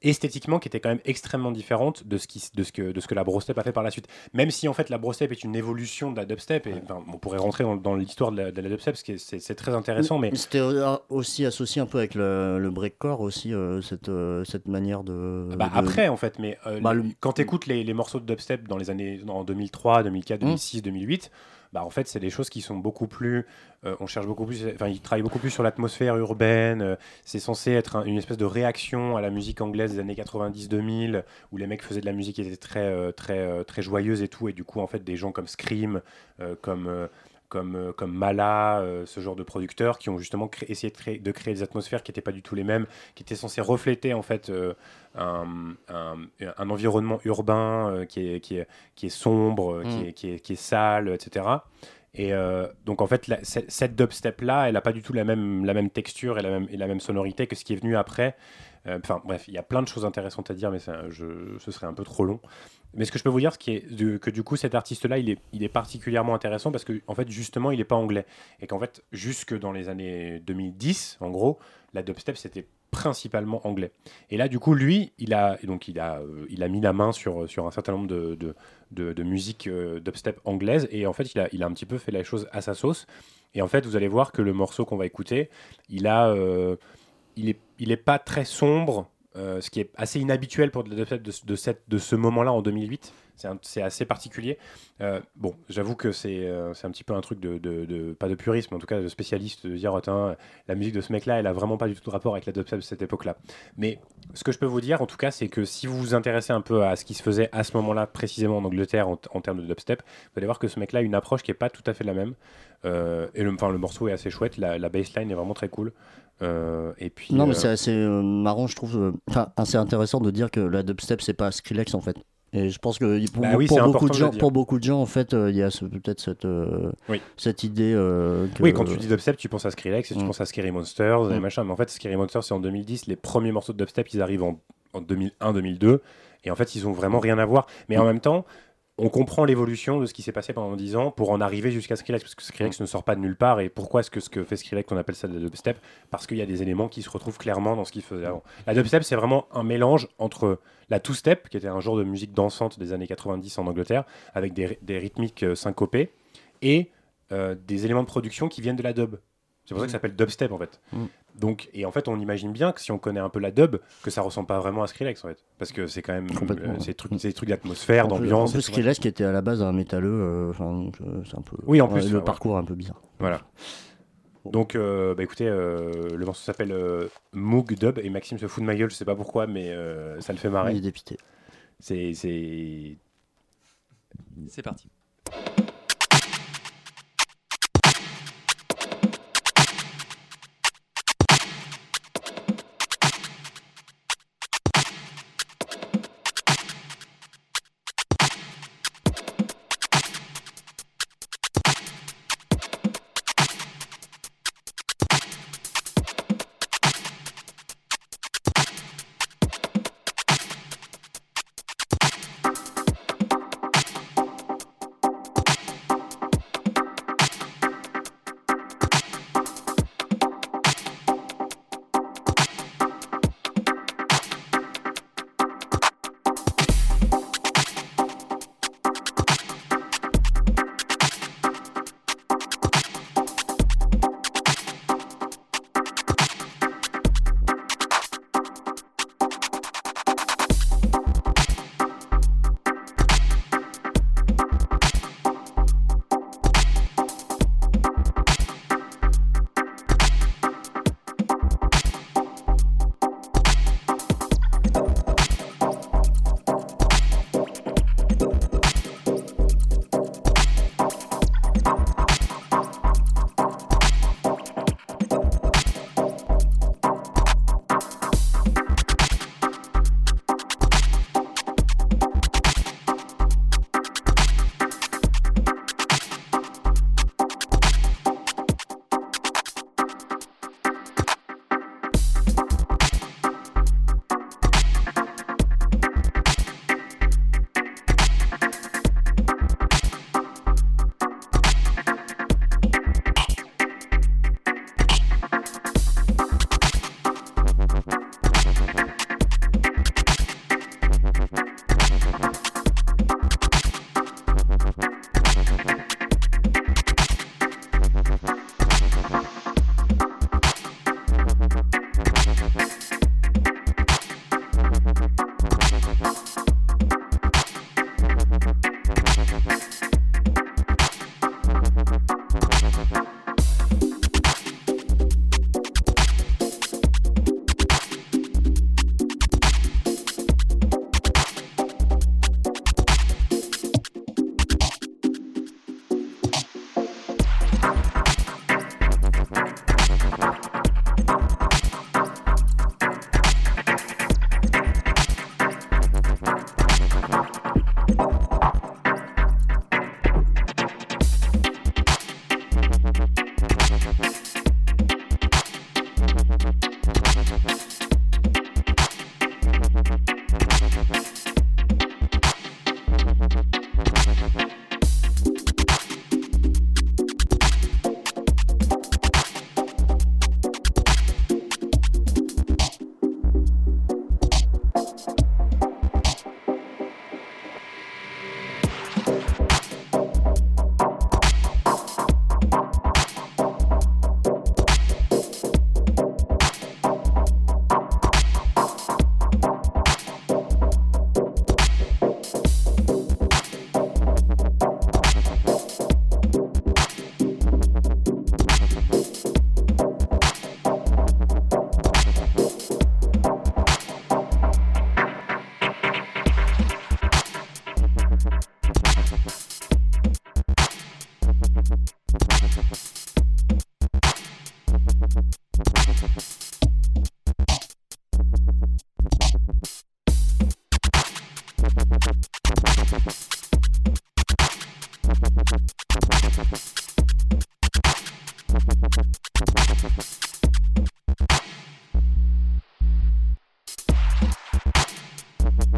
Speaker 8: esthétiquement, qui était quand même extrêmement différente de ce, qui, de ce, que, de ce que la brostep a fait par la suite. Même si, en fait, la brostep est une évolution de la dubstep, et on pourrait rentrer dans, dans l'histoire de la, de la dubstep, c'est très intéressant, mais.
Speaker 10: C'était aussi associé un peu avec le, le breakcore aussi, euh, cette, euh, cette manière de.
Speaker 8: Bah,
Speaker 10: de-
Speaker 8: après, en fait, mais euh,
Speaker 10: Bah, le-
Speaker 8: quand tu écoutes les, les morceaux de dubstep dans les années en 2003, 2004,
Speaker 10: Mm.
Speaker 8: 2006, 2008, bah, en fait, c'est des choses qui sont beaucoup plus. euh, on cherche beaucoup plus. Enfin, ils travaillent beaucoup plus sur l'atmosphère urbaine. euh, c'est censé être un- une espèce de réaction à la musique anglaise des années 90-2000, où les mecs faisaient de la musique qui était très, euh, très, très joyeuse et tout. Et du coup, en fait, des gens comme Scream, comme. Comme, euh, comme Mala, euh, ce genre de producteurs qui ont justement essayé de créer, de créer des atmosphères qui n'étaient pas du tout les mêmes, qui étaient censées refléter en fait euh, un, un- un environnement urbain euh, qui, est, qui, est, qui est sombre, qui,
Speaker 10: Mm.
Speaker 8: est, qui, est, qui est sale, etc. Et donc en fait, la- cette, cette dubstep là, elle n'a pas du tout la même, la même texture et la même, et la même sonorité que ce qui est venu après. Euh, Enfin bref, il y a plein de choses intéressantes à dire, mais ça, je- ce serait un peu trop long. Mais ce que je peux vous dire, c'est que du coup, cet artiste-là, il est, il est particulièrement intéressant parce que, en fait, justement, il n'est pas anglais. Et qu'en fait, jusque dans les années 2010, en gros, la dubstep, c'était principalement anglais. Et là, du coup, lui, il a, donc, il a, euh, il a mis la main sur, sur un certain nombre de, de, de, de musique euh, dubstep anglaise. Et en fait, il a, il a un petit peu fait la chose à sa sauce. Et en fait, vous allez voir que le morceau qu'on va écouter, il a, il est, il est pas très sombre, euh, ce qui est assez inhabituel pour de de, de, cette, de ce moment-là en 2008. C'est assez particulier. Euh, bon, j'avoue que c'est euh, un petit peu un truc de, de- pas de purisme, en tout cas de spécialiste, de dire, la musique de ce mec-là, elle a vraiment pas du tout de rapport avec la dubstep de cette époque-là. Mais ce que je peux vous dire, en tout cas, c'est que si vous vous intéressez un peu à ce qui se faisait à ce moment-là, précisément en Angleterre, en, termes de dubstep, vous allez voir que ce mec-là a une approche qui est pas tout à fait la même. Euh, et le, le morceau est assez chouette, la, la bassline est vraiment très cool. Euh, et puis,
Speaker 10: Non, mais
Speaker 8: euh,
Speaker 10: c'est assez euh, marrant, je trouve. Enfin, assez intéressant de dire que la dubstep, c'est pas Skrillex en fait. Et je pense que pour,
Speaker 8: Bah oui,
Speaker 10: pour
Speaker 8: c'est
Speaker 10: beaucoup de gens, pour beaucoup de gens, en fait, euh, il y a ce- peut-être cette, euh,
Speaker 8: Oui.
Speaker 10: cette idée. euh, que-
Speaker 8: Oui, quand tu dis dubstep, tu penses à Skrillex et tu
Speaker 10: Mm.
Speaker 8: penses à Scary Monsters et
Speaker 10: Mm.
Speaker 8: machin. Mais en fait, Scary Monsters, c'est en 2010. Les premiers morceaux de dubstep, ils arrivent en, en 2001-2002. Et en fait, ils ont vraiment rien à voir. Mais en même temps, on comprend l'évolution de ce qui s'est passé pendant 10 ans pour en arriver jusqu'à Skrillex. Parce que Skrillex ne sort pas de nulle part. Et pourquoi est-ce que ce que fait Skrillex, on appelle ça de la dubstep Parce qu'il y a des éléments qui se retrouvent clairement dans ce qu'il faisait avant. La dubstep, c'est vraiment un mélange entre la two-step, qui était un genre de musique dansante des années 90 en Angleterre, avec des, des rythmiques euh, syncopées, et euh, des éléments de production qui viennent de la dub. C'est pour ça que ça s'appelle dubstep en fait.
Speaker 10: Mm.
Speaker 8: Donc, et en fait, on imagine bien que si on connaît un peu la dub, que ça ressemble pas vraiment à Skrillex en fait, parce que c'est quand même euh, ces trucs, ces trucs d'atmosphère, d'ambiance.
Speaker 10: En plus, Skrillex qui était à la base un métalleux, euh, enfin, euh, c'est un peu.
Speaker 8: Oui, en plus,
Speaker 10: le
Speaker 8: ouais,
Speaker 10: parcours un peu bizarre.
Speaker 8: Voilà. Donc, euh, bah, écoutez, euh, le morceau s'appelle euh, Moog Dub et Maxime se fout de ma gueule, je sais pas pourquoi, mais euh, ça le fait marrer.
Speaker 10: Il est dépité.
Speaker 8: C'est, c'est,
Speaker 7: C'est parti.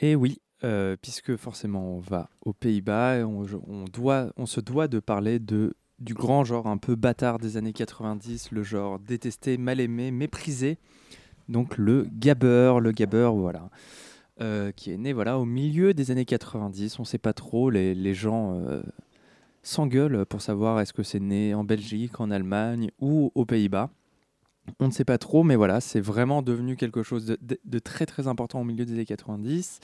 Speaker 7: Et oui, euh, puisque forcément on va aux Pays-Bas, on, se doit de parler du grand genre un peu bâtard des années 90, le genre détesté, mal aimé, méprisé. Donc le gabber, le gabber, voilà. Euh, qui est né voilà, au milieu des années 90. On ne sait pas trop, les, les gens euh, s'engueulent pour savoir est-ce que c'est né en Belgique, en Allemagne ou aux Pays-Bas. On ne sait pas trop, mais voilà, c'est vraiment devenu quelque chose de, très très important au milieu des années 90,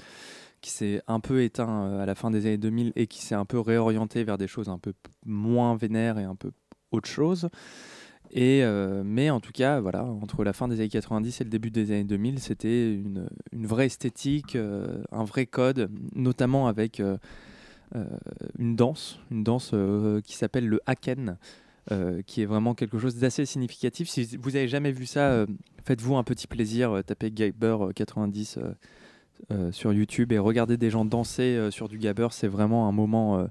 Speaker 7: qui s'est un peu éteint euh, à la fin des années 2000 et qui s'est un peu réorienté vers des choses un peu moins vénères et un peu autre chose. Et, euh, mais en tout cas, voilà, entre la fin des années 90 et le début des années 2000, c'était une, vraie esthétique, euh, un vrai code, notamment avec une danse, une danse qui s'appelle le haken, euh, qui est vraiment quelque chose d'assez significatif. Si vous n'avez jamais vu ça, euh, faites-vous un petit plaisir, euh, tapez Gabber euh, 90 euh, euh, sur YouTube et regardez des gens danser sur du Gabber, c'est vraiment un moment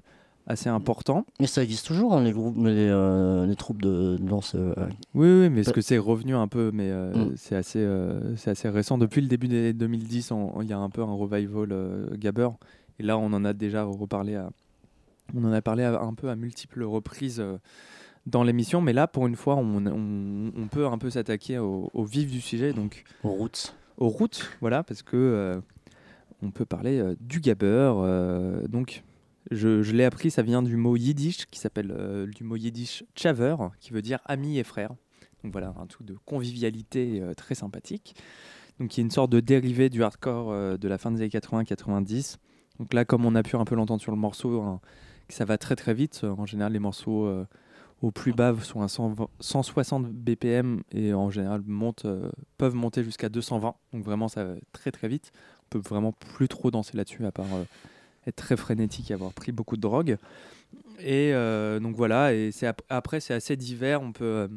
Speaker 7: assez important.
Speaker 10: Mais ça existe toujours, hein, les, groupes, les, euh, les troupes de de danse. euh,
Speaker 7: Oui, oui, mais ce que c'est revenu un peu, mais euh,
Speaker 10: Mm.
Speaker 7: c'est assez, c'est assez récent. Depuis le début des 2010, on- il y a un peu un revival Gabber. Et là, on en a déjà reparlé à, on en a parlé à- un peu à multiples reprises dans l'émission. Mais là, pour une fois, on, on- on peut un peu s'attaquer au, au vif du sujet, donc
Speaker 10: aux routes.
Speaker 7: aux routes, voilà, parce que euh, on peut parler euh, du Gabber. euh, donc, je, je l'ai appris, ça vient du mot yiddish qui s'appelle du mot yiddish chaver, qui veut dire ami et frère. Donc voilà, un truc de convivialité très sympathique. Donc il y a une sorte de dérivé du hardcore de la fin des années 80-90. Donc là, comme on a pu un peu l'entendre sur le morceau, hein, que ça va très très vite. En général, les morceaux au plus bas sont à 120 160 BPM et en général montent, euh, peuvent monter jusqu'à 220. Donc vraiment, ça va très très vite. On peut vraiment plus trop danser là-dessus à part euh, être très frénétique et avoir pris beaucoup de drogue. Et euh, donc voilà, et c'est ap- après c'est assez divers. On peut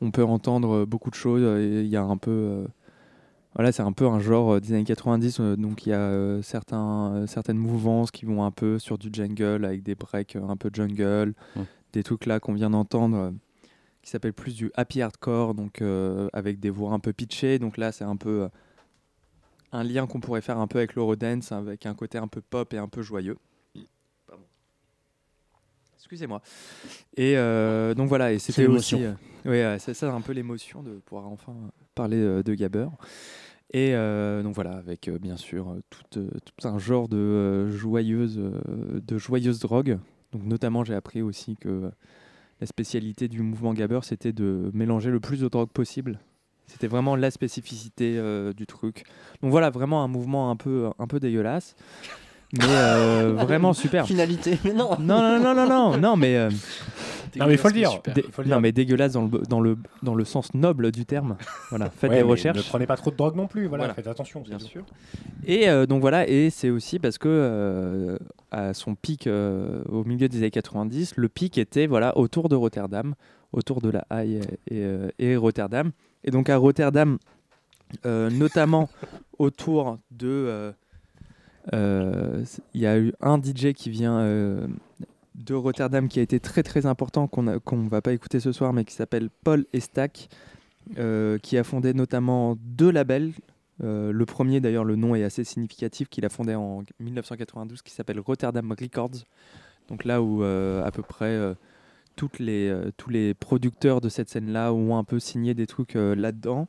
Speaker 7: on peut entendre beaucoup de choses. Il y a un peu voilà, c'est un peu un genre des années 90. euh, donc il y a certains, certaines mouvances qui vont un peu sur du jungle avec des breaks un peu jungle. Des trucs là qu'on vient d'entendre euh, qui s'appelle plus du happy hardcore, donc euh, avec des voix un peu pitchées. Donc là, c'est un peu euh, un lien qu'on pourrait faire un peu avec l'Eurodance, avec un côté un peu pop et un peu joyeux. Excusez-moi. Et euh, donc voilà, et c'était aussi. euh, ouais, ouais, c'est ça un peu l'émotion de pouvoir enfin parler euh, de Gabber. Et euh, donc voilà, avec euh, bien sûr euh, tout, euh, tout un genre de euh, joyeuses, euh, de joyeuses drogues. Donc notamment, j'ai appris aussi que la spécialité du mouvement Gabber, c'était de mélanger le plus de drogues possible. C'était vraiment la spécificité euh, du truc. Donc voilà, vraiment un mouvement un peu, un peu dégueulasse. Mais euh, vraiment super.
Speaker 10: Finalité, mais non.
Speaker 7: Non, non, non, non, non, non, mais. euh,
Speaker 8: Non, mais il faut le dire.
Speaker 9: Super.
Speaker 7: dé-
Speaker 8: Il faut le
Speaker 7: non,
Speaker 8: dire.
Speaker 7: mais dégueulasse dans le, dans, le, dans le sens noble du terme. Voilà, faites
Speaker 8: Ouais,
Speaker 7: des
Speaker 8: mais
Speaker 7: recherches.
Speaker 8: Ne prenez pas trop de drogue non plus. Voilà,
Speaker 7: Voilà.
Speaker 8: faites attention.
Speaker 7: Bien sûr. Et euh, donc voilà, et c'est aussi parce que euh, à son pic euh, au milieu des années 90, le pic était voilà autour de Rotterdam, autour de la Haye et, euh, et Rotterdam. Et donc à Rotterdam, euh, notamment autour de, euh, il y a eu un DJ qui vient euh, de Rotterdam qui a été très très important qu'on a- qu'on va pas écouter ce soir, mais qui s'appelle Paul Estac, euh, qui a fondé notamment deux labels. Euh, le premier, d'ailleurs, le nom est assez significatif, qu'il a fondé en 1992, qui s'appelle Rotterdam Records. Donc là où euh, à peu près euh, les, euh, tous les producteurs de cette scène-là ont un peu signé des trucs euh, là-dedans.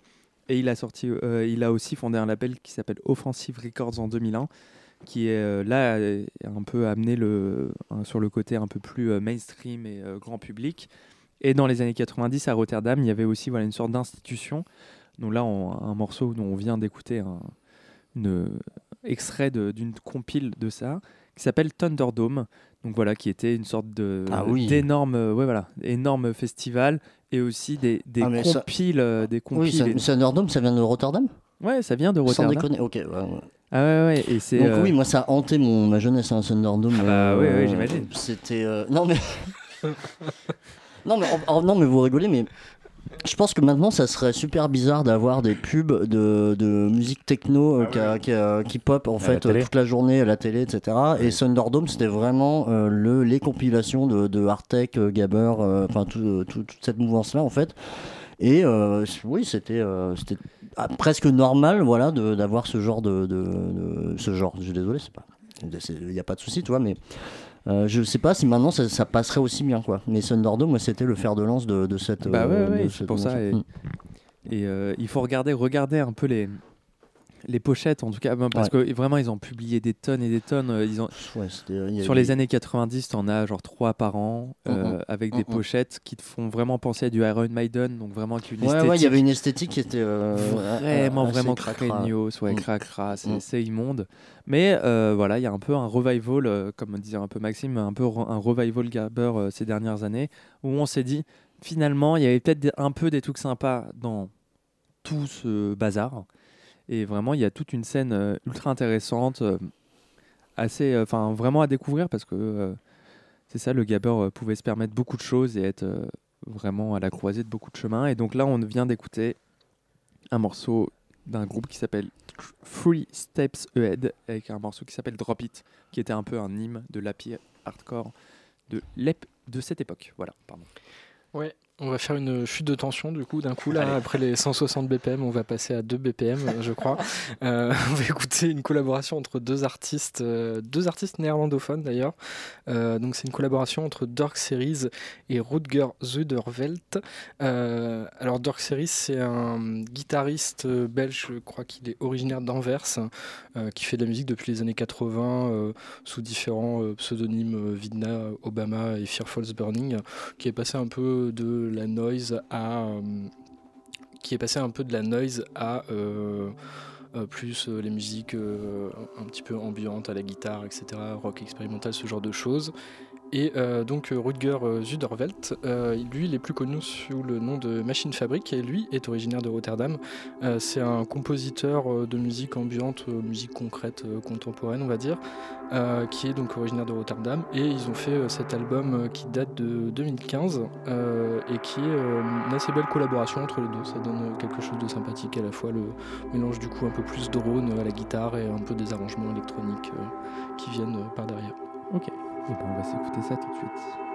Speaker 7: Et il a, sorti, euh, il a aussi fondé un label qui s'appelle Offensive Records en 2001, qui est euh, là un peu amené le, sur le côté un peu plus euh, mainstream et euh, grand public. Et dans les années 90 à Rotterdam, il y avait aussi voilà, une sorte d'institution. Donc là, on- un morceau dont on vient d'écouter un une- extrait d'une compile de ça, qui s'appelle Thunderdome. Donc voilà, qui était une sorte de
Speaker 10: Ah oui.
Speaker 7: d'énorme, ouais voilà, énorme festival et aussi des, des
Speaker 10: Ah, ça-
Speaker 7: compiles, des compiles.
Speaker 10: Oui, ça-
Speaker 7: et-
Speaker 10: Thunderdome, ça vient de Rotterdam?
Speaker 7: Ouais, ça vient de
Speaker 10: Sans
Speaker 7: Rotterdam.
Speaker 10: déconner, ok. ouais, ouais.
Speaker 7: Ah ouais, ouais, et c'est.
Speaker 10: Donc
Speaker 7: euh,
Speaker 10: oui, moi ça a hanté mon, ma jeunesse, un Thunderdome.
Speaker 7: Ah bah
Speaker 10: euh,
Speaker 7: ouais, ouais, j'imagine.
Speaker 10: C'était... euh, Non mais... non, mais non mais vous rigolez, mais je pense que maintenant ça serait super bizarre d'avoir des pubs de, de musique techno euh, qui, a- qui, pop en fait
Speaker 8: télé.
Speaker 10: toute la journée à la télé, etc. Et Thunderdome c'était vraiment euh, le, les compilations de, de Artec, euh, Gabber, euh, enfin tout- euh, tout- toute cette mouvance là en fait. Et euh, oui, c'était euh, c'était ah, presque normal, voilà, de- d'avoir ce genre de, de- de- ce genre. Je suis désolé, c'est pas, il n'y a pas de souci, tu vois, mais euh, je sais pas si maintenant ça, ça passerait aussi bien, quoi. Mais Thunderdome, moi, c'était le fer de lance de, de cette.
Speaker 7: Bah ouais,
Speaker 10: euh,
Speaker 7: ouais, c'est pour ça. Et, et, euh, il faut regarder, regarder un peu les, les pochettes, en tout cas, ben, parce que vraiment, ils ont publié des tonnes et des tonnes. euh, Ils ont...
Speaker 10: Ouais,
Speaker 7: Sur les années 90, t'en as genre trois par an, euh,
Speaker 10: Mhm.
Speaker 7: avec des
Speaker 10: Mhm.
Speaker 7: pochettes qui te font vraiment penser à du Iron Maiden, donc vraiment avec une
Speaker 10: Ouais,
Speaker 7: esthétique.
Speaker 10: ouais, il y avait une esthétique qui était euh,
Speaker 7: vraiment, vraiment craignos, ouais,
Speaker 10: Mm.
Speaker 7: cracra, c'est
Speaker 10: Mm.
Speaker 7: c'est immonde. Mais euh, voilà, il y a un peu un revival, euh, comme disait un peu Maxime, un peu un revival Gabber euh, ces dernières années, où on s'est dit, finalement, il y avait peut-être un peu des trucs sympas dans tout ce bazar. Et vraiment, il y a toute une scène euh, ultra intéressante, euh, assez, euh, enfin, vraiment à découvrir parce que c'est ça, le Gabber pouvait se permettre beaucoup de choses et être vraiment à la croisée de beaucoup de chemins. Et donc là, on vient d'écouter un morceau d'un groupe qui s'appelle Three Steps Ahead avec un morceau qui s'appelle Drop It, qui était un peu un hymne de l'happy hardcore de, de cette époque. Voilà, pardon.
Speaker 9: Ouais, on va faire une chute de tension du coup d'un coup là
Speaker 7: Allez.
Speaker 9: après les 160 BPM on va passer à 2 BPM euh, je crois. Euh, on va écouter une collaboration entre deux artistes euh, deux artistes néerlandophones d'ailleurs. Euh, donc c'est une collaboration entre Dark Series et Rutger Zudervelt. Alors Dark Series c'est un guitariste belge je crois qu'il est originaire d'Anvers qui fait de la musique depuis les années 80 euh, sous différents pseudonymes Vidna, Obama et Fear Falls Burning qui est passé un peu de la noise à euh, qui est passé un peu de la noise à euh, euh, plus les musiques un petit peu ambiantes à la guitare, etc., rock expérimental, ce genre de choses. Et euh, donc euh, Rutger euh, Zudervelt, lui il est plus connu sous le nom de Machine Fabric et lui est originaire de Rotterdam. C'est un compositeur de musique ambiante, musique concrète, contemporaine on va dire, qui est donc originaire de Rotterdam et ils ont fait cet album qui date de 2015 euh, et qui est une assez belle collaboration entre les deux. Ça donne quelque chose de sympathique à la fois le mélange du coup un peu plus drone à la guitare et un peu des arrangements électroniques qui viennent par derrière.
Speaker 7: Ok, et ben on va s'écouter ça tout de suite.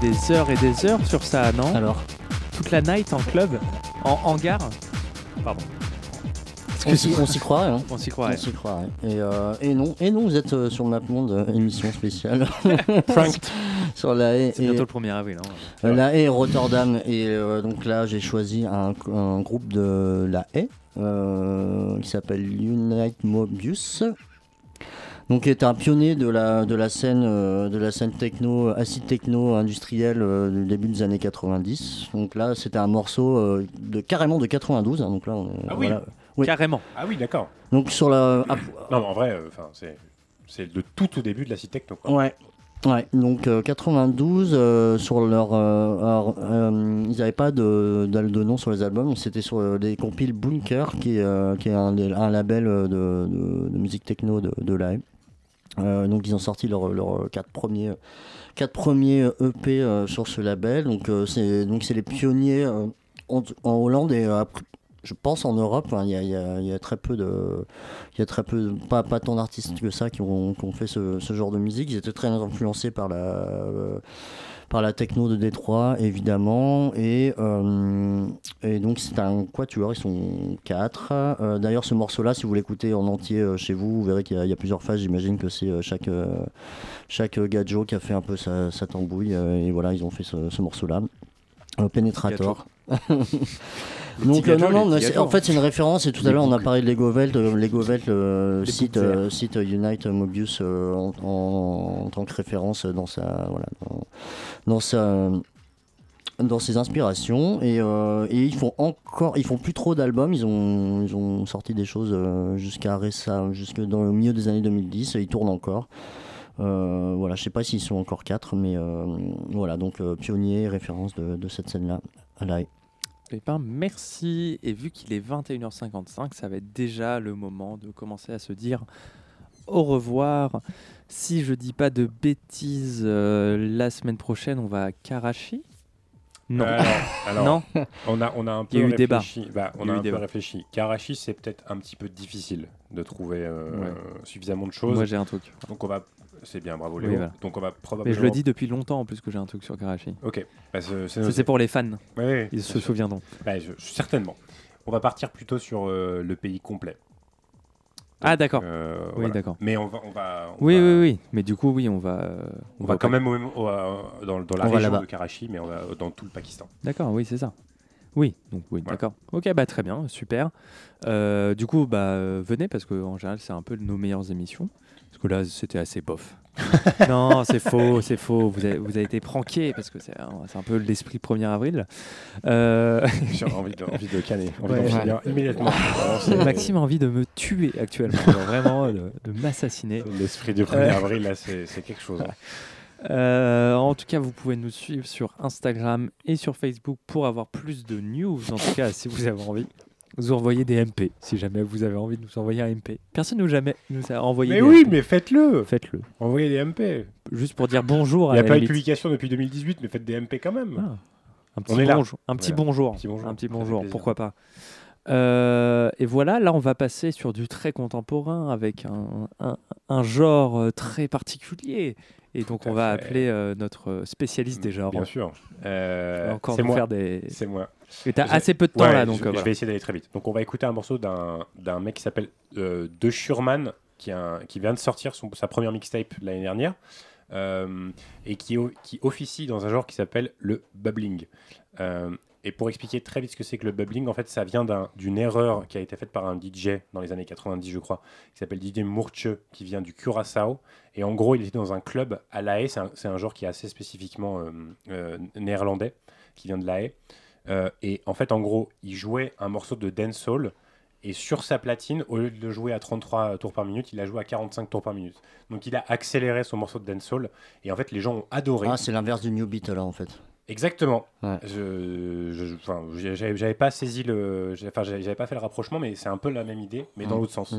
Speaker 7: Des heures et des heures sur ça, non
Speaker 10: Alors
Speaker 7: Toute la night en club En hangar Pardon.
Speaker 10: On s'y on s'y croirait. Hein.
Speaker 7: On s'y croirait.
Speaker 10: On s'y croirait. Et, euh, et non, et non, vous êtes euh, sur MapMonde, euh, émission spéciale.
Speaker 7: Pranked.
Speaker 10: sur la haie.
Speaker 7: C'est
Speaker 10: et-
Speaker 7: bientôt le 1er avril. hein.
Speaker 10: Euh, La Haye et Rotterdam. Et donc là, j'ai choisi un, un groupe de La euh, qui s'appelle Unite Mobius. Donc, qui est un pionnier de la, de la scène, euh, de la scène techno, acid techno industrielle euh, du début des années 90. Donc là, c'était un morceau euh, de carrément de 92. hein. donc là, on est,
Speaker 8: Ah oui.
Speaker 10: voilà. Oui.
Speaker 7: Carrément.
Speaker 8: Ah oui, d'accord.
Speaker 10: Donc sur la, ah,
Speaker 8: Non, mais en vrai, euh, enfin, c'est c'est le tout au début de la techno. Quoi.
Speaker 10: Ouais. Ouais, donc euh, 92 euh, sur leur, euh, alors, euh, ils n'avaient pas de, de, de nom sur les albums, c'était sur des compiles Bunker, qui est, euh, qui est un, label de, de- de musique techno de, de la Euh, donc ils ont sorti leurs leurs quatre premiers, quatre premiers EP euh, sur ce label. Donc euh, c'est les pionniers en, Hollande et je pense en Europe. hein, Il il y a- très peu de, il y a très peu, pas, pas tant d'artistes que ça qui ont, qui ont fait ce, genre de musique. Ils étaient très influencés par la, par la techno de Détroit, évidemment. Et, euh, et donc, c'est un quatuor, ils sont quatre. Euh, D'ailleurs, ce morceau-là, si vous l'écoutez en entier euh, chez vous, vous verrez qu'il y, a- il y a plusieurs phases. J'imagine que c'est chaque, chaque gadjo qui a fait un peu sa, sa tambouille. et voilà, ils ont fait ce, ce morceau-là. Penetrator. Donc euh, non, non, mais en fait c'est une référence et tout à l'heure on a parlé de Lego Velt, euh, Lego Velt euh, euh,
Speaker 8: vertes.
Speaker 10: cite Unite Mobius en, en- en tant que référence dans sa voilà dans, dans sa dans ses inspirations et, euh, et ils font encore ils font plus trop d'albums ils ont ils ont sorti des choses jusqu'à récemment jusque dans le milieu des années 2010 et ils tournent encore Euh, voilà je sais pas s'ils sont encore quatre mais euh, voilà donc pionnier référence de, de cette scène là à la.
Speaker 7: Eh merci. Et vu qu'il est 21h55, ça va être déjà le moment de commencer à se dire au revoir. Si je dis pas de bêtises, euh, la semaine prochaine, on va à Karachi? Non.
Speaker 8: Euh, Alors, alors,
Speaker 7: non?
Speaker 8: On a, on a un peu
Speaker 7: Il y a eu débat.
Speaker 8: réfléchi. Bah, on
Speaker 7: Il y
Speaker 8: a,
Speaker 7: a eu
Speaker 8: un peu
Speaker 7: débat.
Speaker 8: réfléchi. Karachi, c'est peut-être un petit peu difficile de trouver euh,
Speaker 7: Ouais.
Speaker 8: suffisamment de choses.
Speaker 7: Moi, j'ai un truc.
Speaker 8: Donc on va. C'est bien, bravo
Speaker 7: Oui,
Speaker 8: Léo.
Speaker 7: voilà.
Speaker 8: Donc on va
Speaker 7: Mais
Speaker 8: probablement.
Speaker 7: je le dis depuis longtemps en plus que j'ai un truc sur Karachi.
Speaker 8: Ok. Bah, c'est-
Speaker 7: pour les fans.
Speaker 8: Oui, oui,
Speaker 7: Ils se
Speaker 8: sûr.
Speaker 7: souviendront.
Speaker 8: Bah, je- certainement. On va partir plutôt sur euh, le pays complet.
Speaker 7: Ah, d'accord.
Speaker 8: Euh,
Speaker 7: oui,
Speaker 8: voilà.
Speaker 7: d'accord.
Speaker 8: Mais on va, on va, on
Speaker 7: Oui,
Speaker 8: va-
Speaker 7: oui, oui. Mais du coup, oui, on va. euh,
Speaker 8: On va quand même au même- au- euh, dans, dans la
Speaker 10: On
Speaker 8: région de Karachi, mais on va dans tout le Pakistan.
Speaker 7: D'accord, oui, c'est ça. Oui, donc oui, d'accord. Ok, bah très bien, super. Euh, du coup, bah venez parce que en général, c'est un peu nos meilleures émissions. Parce que là, c'était assez bof. non, c'est faux, c'est faux. Vous avez, vous avez été pranké parce que c'est un, peu l'esprit 1er avril. Euh...
Speaker 8: J'ai envie de, envie de canner, envie
Speaker 7: Ouais.
Speaker 8: finir immédiatement.
Speaker 7: Maxime a envie de me tuer actuellement, vraiment de, de m'assassiner.
Speaker 8: L'esprit du 1er
Speaker 7: Euh,
Speaker 8: avril, là, c'est c'est quelque chose. hein.
Speaker 7: Euh, en tout cas, vous pouvez nous suivre sur Instagram et sur Facebook pour avoir plus de news. En tout cas, si vous avez envie, vous envoyez des MP. Si jamais vous avez envie de nous envoyer un MP. Personne nous jamais nous a envoyé.
Speaker 8: Mais
Speaker 7: des
Speaker 8: oui,
Speaker 7: MP.
Speaker 8: mais faites-le
Speaker 7: Faites-le.
Speaker 8: Envoyez des MP.
Speaker 7: Juste pour dire bonjour.
Speaker 8: Il n'y a pas eu de publication depuis 2018, mais faites des MP quand même.
Speaker 7: Ah, un petit
Speaker 8: On est là.
Speaker 7: bonjour. Un petit
Speaker 8: Voilà.
Speaker 7: bonjour.
Speaker 8: Un petit bonjour.
Speaker 7: Un petit bonjour. Pourquoi pas. Euh, et voilà, là on va passer sur du très contemporain avec un, un- un genre euh, très particulier. Et donc
Speaker 8: Tout
Speaker 7: on va
Speaker 8: fait.
Speaker 7: appeler euh, notre spécialiste des genres.
Speaker 8: Bien sûr. Euh,
Speaker 7: encore nous
Speaker 8: moi.
Speaker 7: faire des.
Speaker 8: C'est moi.
Speaker 7: Et t'as assez peu de temps
Speaker 8: Ouais,
Speaker 7: là, donc
Speaker 8: je,
Speaker 7: euh,
Speaker 8: vais essayer d'aller très vite. Donc on va écouter un morceau d'un d'un mec qui s'appelle euh, De Schurman, qui, un- qui vient de sortir son- sa première mixtape l'année dernière, euh, et qui, qui officie dans un genre qui s'appelle le bubbling. Et pour expliquer très vite ce que c'est que le bubbling, en fait, ça vient d'un- d'une erreur qui a été faite par un DJ dans les années 90, je crois, qui s'appelle DJ Murche, qui vient du Curaçao. Et en gros, il était dans un club à La Haye. C'est un, un genre qui est assez spécifiquement euh, euh, néerlandais, qui vient de La Haye. Euh, et en fait, en gros, il jouait un morceau de dancehall. Et sur sa platine, au lieu de le jouer à 33 tours par minute, il a joué à 45 tours par minute. Donc il a accéléré son morceau de dancehall. Et en fait, les gens ont adoré.
Speaker 10: Ah, c'est l'inverse du New Beat là en fait.
Speaker 8: Exactement.
Speaker 10: Ouais.
Speaker 8: Je, je- enfin, j'avais pas saisi le, enfin, j'avais pas fait le rapprochement, mais c'est un peu la même idée, mais dans l'autre sens.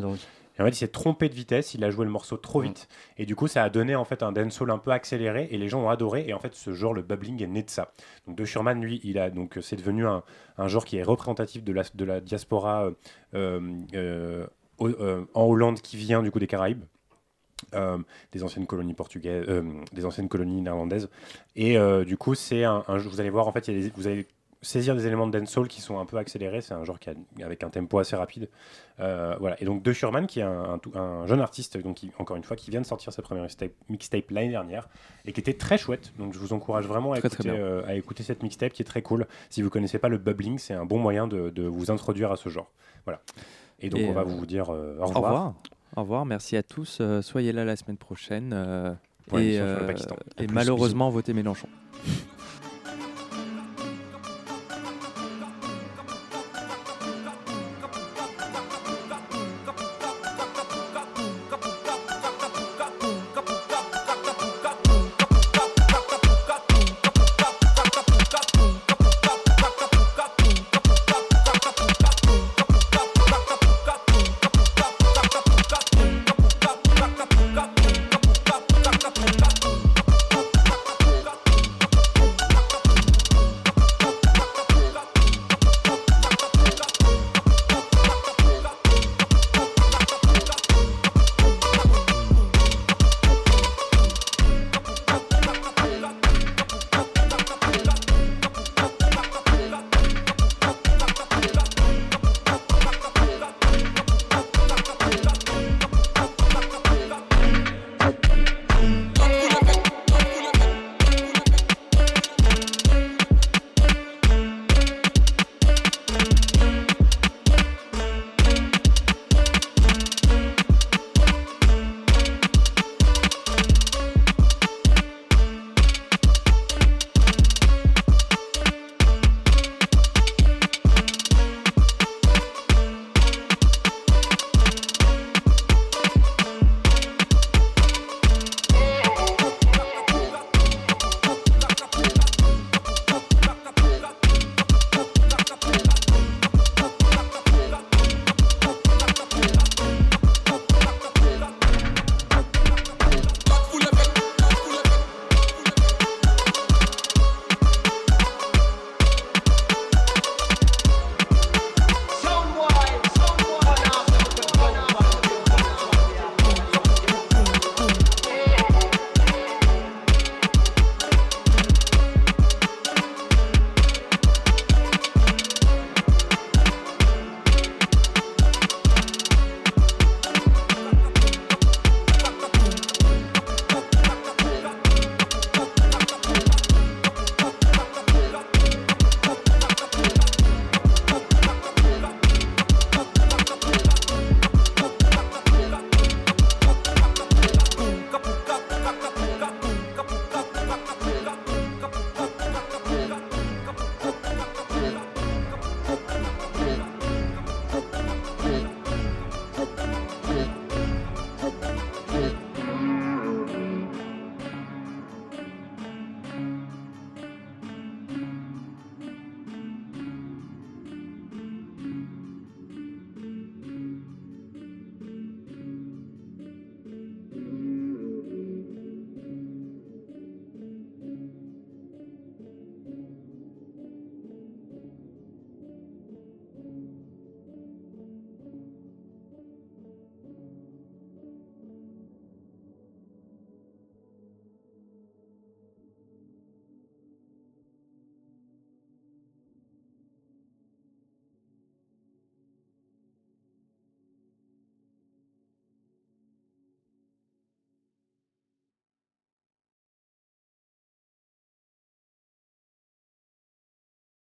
Speaker 8: Et en fait, il s'est trompé de vitesse, il a joué le morceau trop vite, et du coup, ça a donné en fait un dancehall un peu accéléré, et les gens ont adoré. Et en fait, ce genre, le bubbling, est né de ça. Donc, De Schurman, lui, il a donc c'est devenu un, un genre qui est représentatif de la, de la diaspora euh, euh, euh, euh, en Hollande qui vient du coup des Caraïbes. Euh, des anciennes colonies portugaises, euh, des anciennes colonies néerlandaises. Et euh, du coup, c'est un, vous allez voir, en fait, il y a des- vous allez saisir des éléments de dancehall qui sont un peu accélérés. C'est un genre qui a, avec un tempo assez rapide. Voilà. Et donc, De Schurman, qui est un, jeune artiste, donc qui- encore une fois, qui vient de sortir sa première mixtape, mixtape l'année dernière et qui était très chouette. Donc, je vous encourage vraiment à,
Speaker 7: Très,
Speaker 8: écouter,
Speaker 7: bien.
Speaker 8: à écouter cette mixtape qui est très cool. Si vous connaissez pas le bubbling, c'est un bon moyen de, de vous introduire à ce genre. Voilà. Et donc,
Speaker 7: Et,
Speaker 8: on va vous dire euh, au
Speaker 7: Au
Speaker 8: revoir.
Speaker 7: Au revoir, merci à tous. euh, soyez là la semaine prochaine. euh, et
Speaker 8: l'émission sur le
Speaker 7: euh, et malheureusement, votez Mélenchon.